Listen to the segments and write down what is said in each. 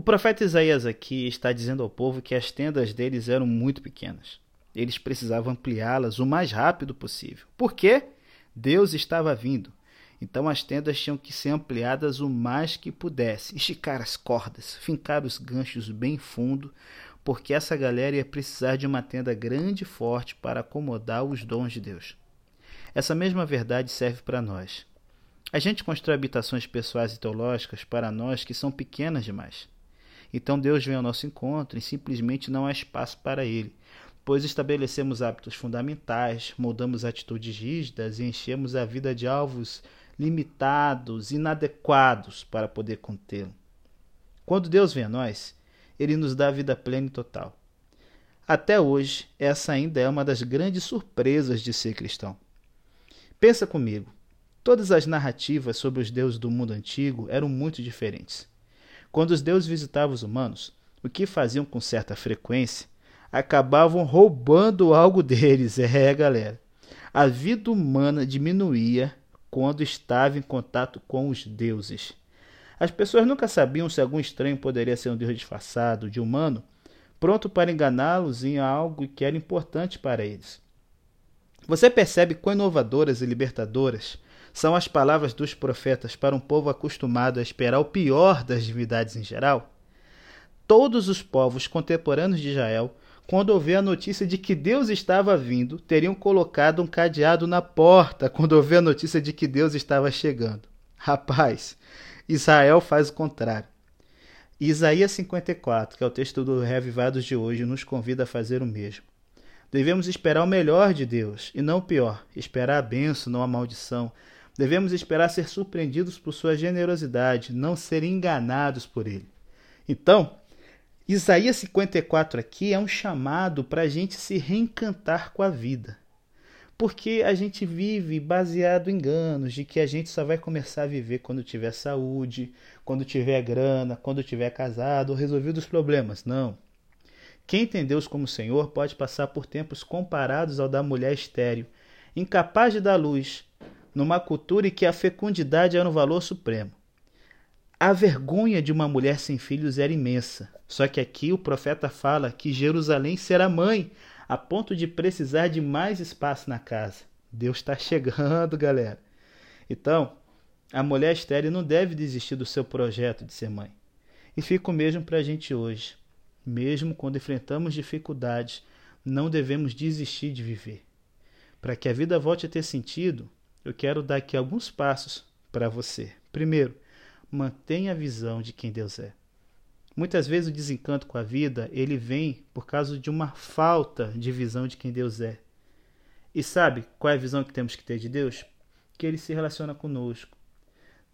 O profeta Isaías aqui está dizendo ao povo que as tendas deles eram muito pequenas. Eles precisavam ampliá-las o mais rápido possível. Por quê? Deus estava vindo. Então as tendas tinham que ser ampliadas o mais que pudesse, esticar as cordas, fincar os ganchos bem fundo, porque essa galera ia precisar de uma tenda grande e forte para acomodar os dons de Deus. Essa mesma verdade serve para nós. A gente constrói habitações pessoais e teológicas para nós que são pequenas demais. Então Deus vem ao nosso encontro e simplesmente não há espaço para Ele, pois estabelecemos hábitos fundamentais, moldamos atitudes rígidas e enchemos a vida de alvos limitados, inadequados para poder contê-lo. Quando Deus vem a nós, Ele nos dá a vida plena e total. Até hoje, essa ainda é uma das grandes surpresas de ser cristão. Pensa comigo, todas as narrativas sobre os deuses do mundo antigo eram muito diferentes. Quando os deuses visitavam os humanos, o que faziam com certa frequência, acabavam roubando algo deles. É, galera. A vida humana diminuía quando estava em contato com os deuses. As pessoas nunca sabiam se algum estranho poderia ser um deus disfarçado de humano, pronto para enganá-los em algo que era importante para eles. Você percebe quão inovadoras e libertadoras são as palavras dos profetas para um povo acostumado a esperar o pior das divindades em geral? Todos os povos contemporâneos de Israel, quando ouviram a notícia de que Deus estava vindo, teriam colocado um cadeado na porta quando ouviram a notícia de que Deus estava chegando. Rapaz, Israel faz o contrário. Isaías 54, que é o texto do Reavivados de hoje, nos convida a fazer o mesmo. Devemos esperar o melhor de Deus e não o pior, esperar a benção, não a maldição. Devemos esperar ser surpreendidos por sua generosidade, não ser enganados por ele. Então, Isaías 54 aqui é um chamado para a gente se reencantar com a vida. Porque a gente vive baseado em enganos de que a gente só vai começar a viver quando tiver saúde, quando tiver grana, quando tiver casado ou resolvido os problemas. Não. Quem tem Deus como Senhor pode passar por tempos comparados ao da mulher estéril, incapaz de dar luz, numa cultura em que a fecundidade era um valor supremo. A vergonha de uma mulher sem filhos era imensa. Só que aqui o profeta fala que Jerusalém será mãe, a ponto de precisar de mais espaço na casa. Deus está chegando, galera. Então, a mulher estéril não deve desistir do seu projeto de ser mãe. E fica o mesmo para a gente hoje. Mesmo quando enfrentamos dificuldades, não devemos desistir de viver. Para que a vida volte a ter sentido, eu quero dar aqui alguns passos para você. Primeiro, mantenha a visão de quem Deus é. Muitas vezes o desencanto com a vida, ele vem por causa de uma falta de visão de quem Deus é. E sabe qual é a visão que temos que ter de Deus? Que ele se relaciona conosco.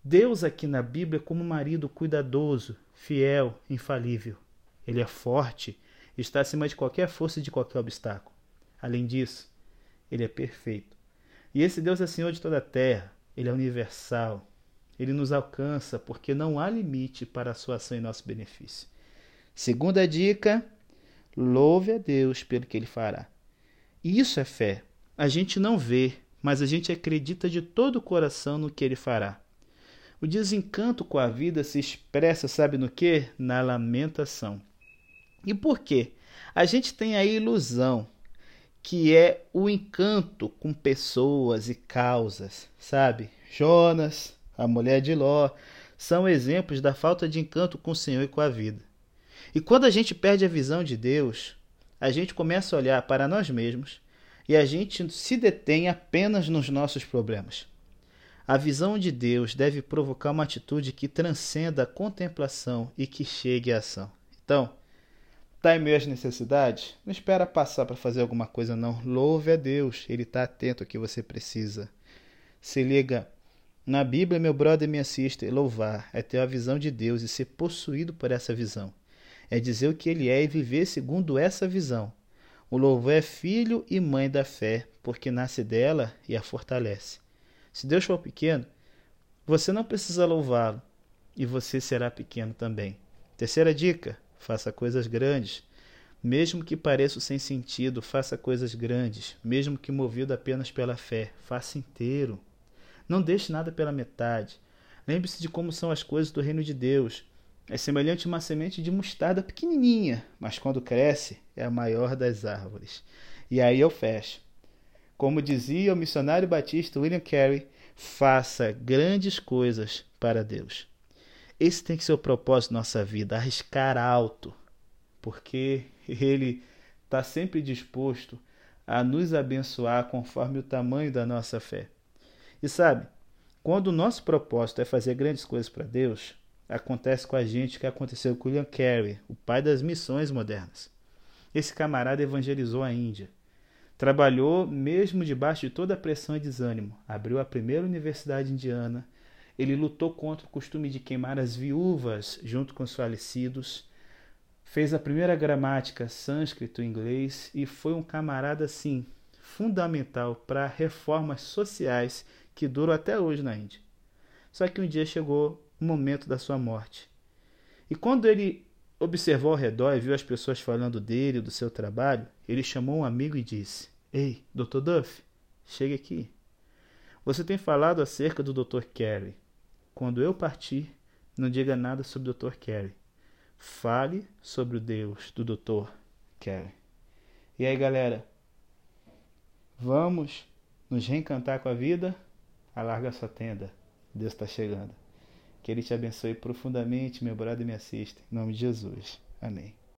Deus aqui na Bíblia é como um marido cuidadoso, fiel, infalível. Ele é forte, está acima de qualquer força e de qualquer obstáculo. Além disso, ele é perfeito. E esse Deus é Senhor de toda a terra, ele é universal. Ele nos alcança porque não há limite para a sua ação em nosso benefício. Segunda dica: louve a Deus pelo que ele fará. Isso é fé. A gente não vê, mas a gente acredita de todo o coração no que ele fará. O desencanto com a vida se expressa, sabe no que? Na lamentação. E por quê? A gente tem a ilusão que é o encanto com pessoas e causas, sabe? Jonas, a mulher de Ló, são exemplos da falta de encanto com o Senhor e com a vida. E quando a gente perde a visão de Deus, a gente começa a olhar para nós mesmos e a gente se detém apenas nos nossos problemas. A visão de Deus deve provocar uma atitude que transcenda a contemplação e que chegue à ação. Então, Meio às necessidades? Não espera passar para fazer alguma coisa, não. Louve a Deus, Ele está atento ao que você precisa. Se liga. Na Bíblia, meu brother me assiste. Louvar é ter a visão de Deus e ser possuído por essa visão. É dizer o que Ele é e viver segundo essa visão. O louvor é filho e mãe da fé, porque nasce dela e a fortalece. Se Deus for pequeno, você não precisa louvá-lo e você será pequeno também. Terceira dica: faça coisas grandes. Mesmo que pareça sem sentido, faça coisas grandes. Mesmo que movido apenas pela fé, faça inteiro. Não deixe nada pela metade. Lembre-se de como são as coisas do reino de Deus. é semelhante a uma semente de mostarda pequenininha, mas quando cresce é a maior das árvores. E aí eu fecho. Como dizia o missionário batista William Carey, faça grandes coisas para Deus. Esse tem que ser o propósito da nossa vida, arriscar alto, porque Ele está sempre disposto a nos abençoar conforme o tamanho da nossa fé. E sabe, quando o nosso propósito é fazer grandes coisas para Deus, acontece com a gente o que aconteceu com William Carey, o pai das missões modernas. Esse camarada evangelizou a Índia. Trabalhou mesmo debaixo de toda a pressão e desânimo. Abriu a primeira universidade indiana. Ele lutou contra o costume de queimar as viúvas junto com os falecidos. Fez a primeira gramática sânscrito e e foi um camarada assim fundamental para reformas sociais que duram até hoje na Índia. Só que um dia chegou o momento da sua morte. E quando ele observou ao redor e viu as pessoas falando dele, do seu trabalho, ele chamou um amigo e disse: Ei, Dr. Duff, chegue aqui. Você tem falado acerca do Dr. Carey. Quando eu partir, não diga nada sobre o Dr. Carey. Fale sobre o Deus do Dr. Carey. E aí, galera? Vamos nos reencantar com a vida? Alarga sua tenda. Deus está chegando. Que Ele te abençoe profundamente, meu brother e me assista. Em nome de Jesus. Amém.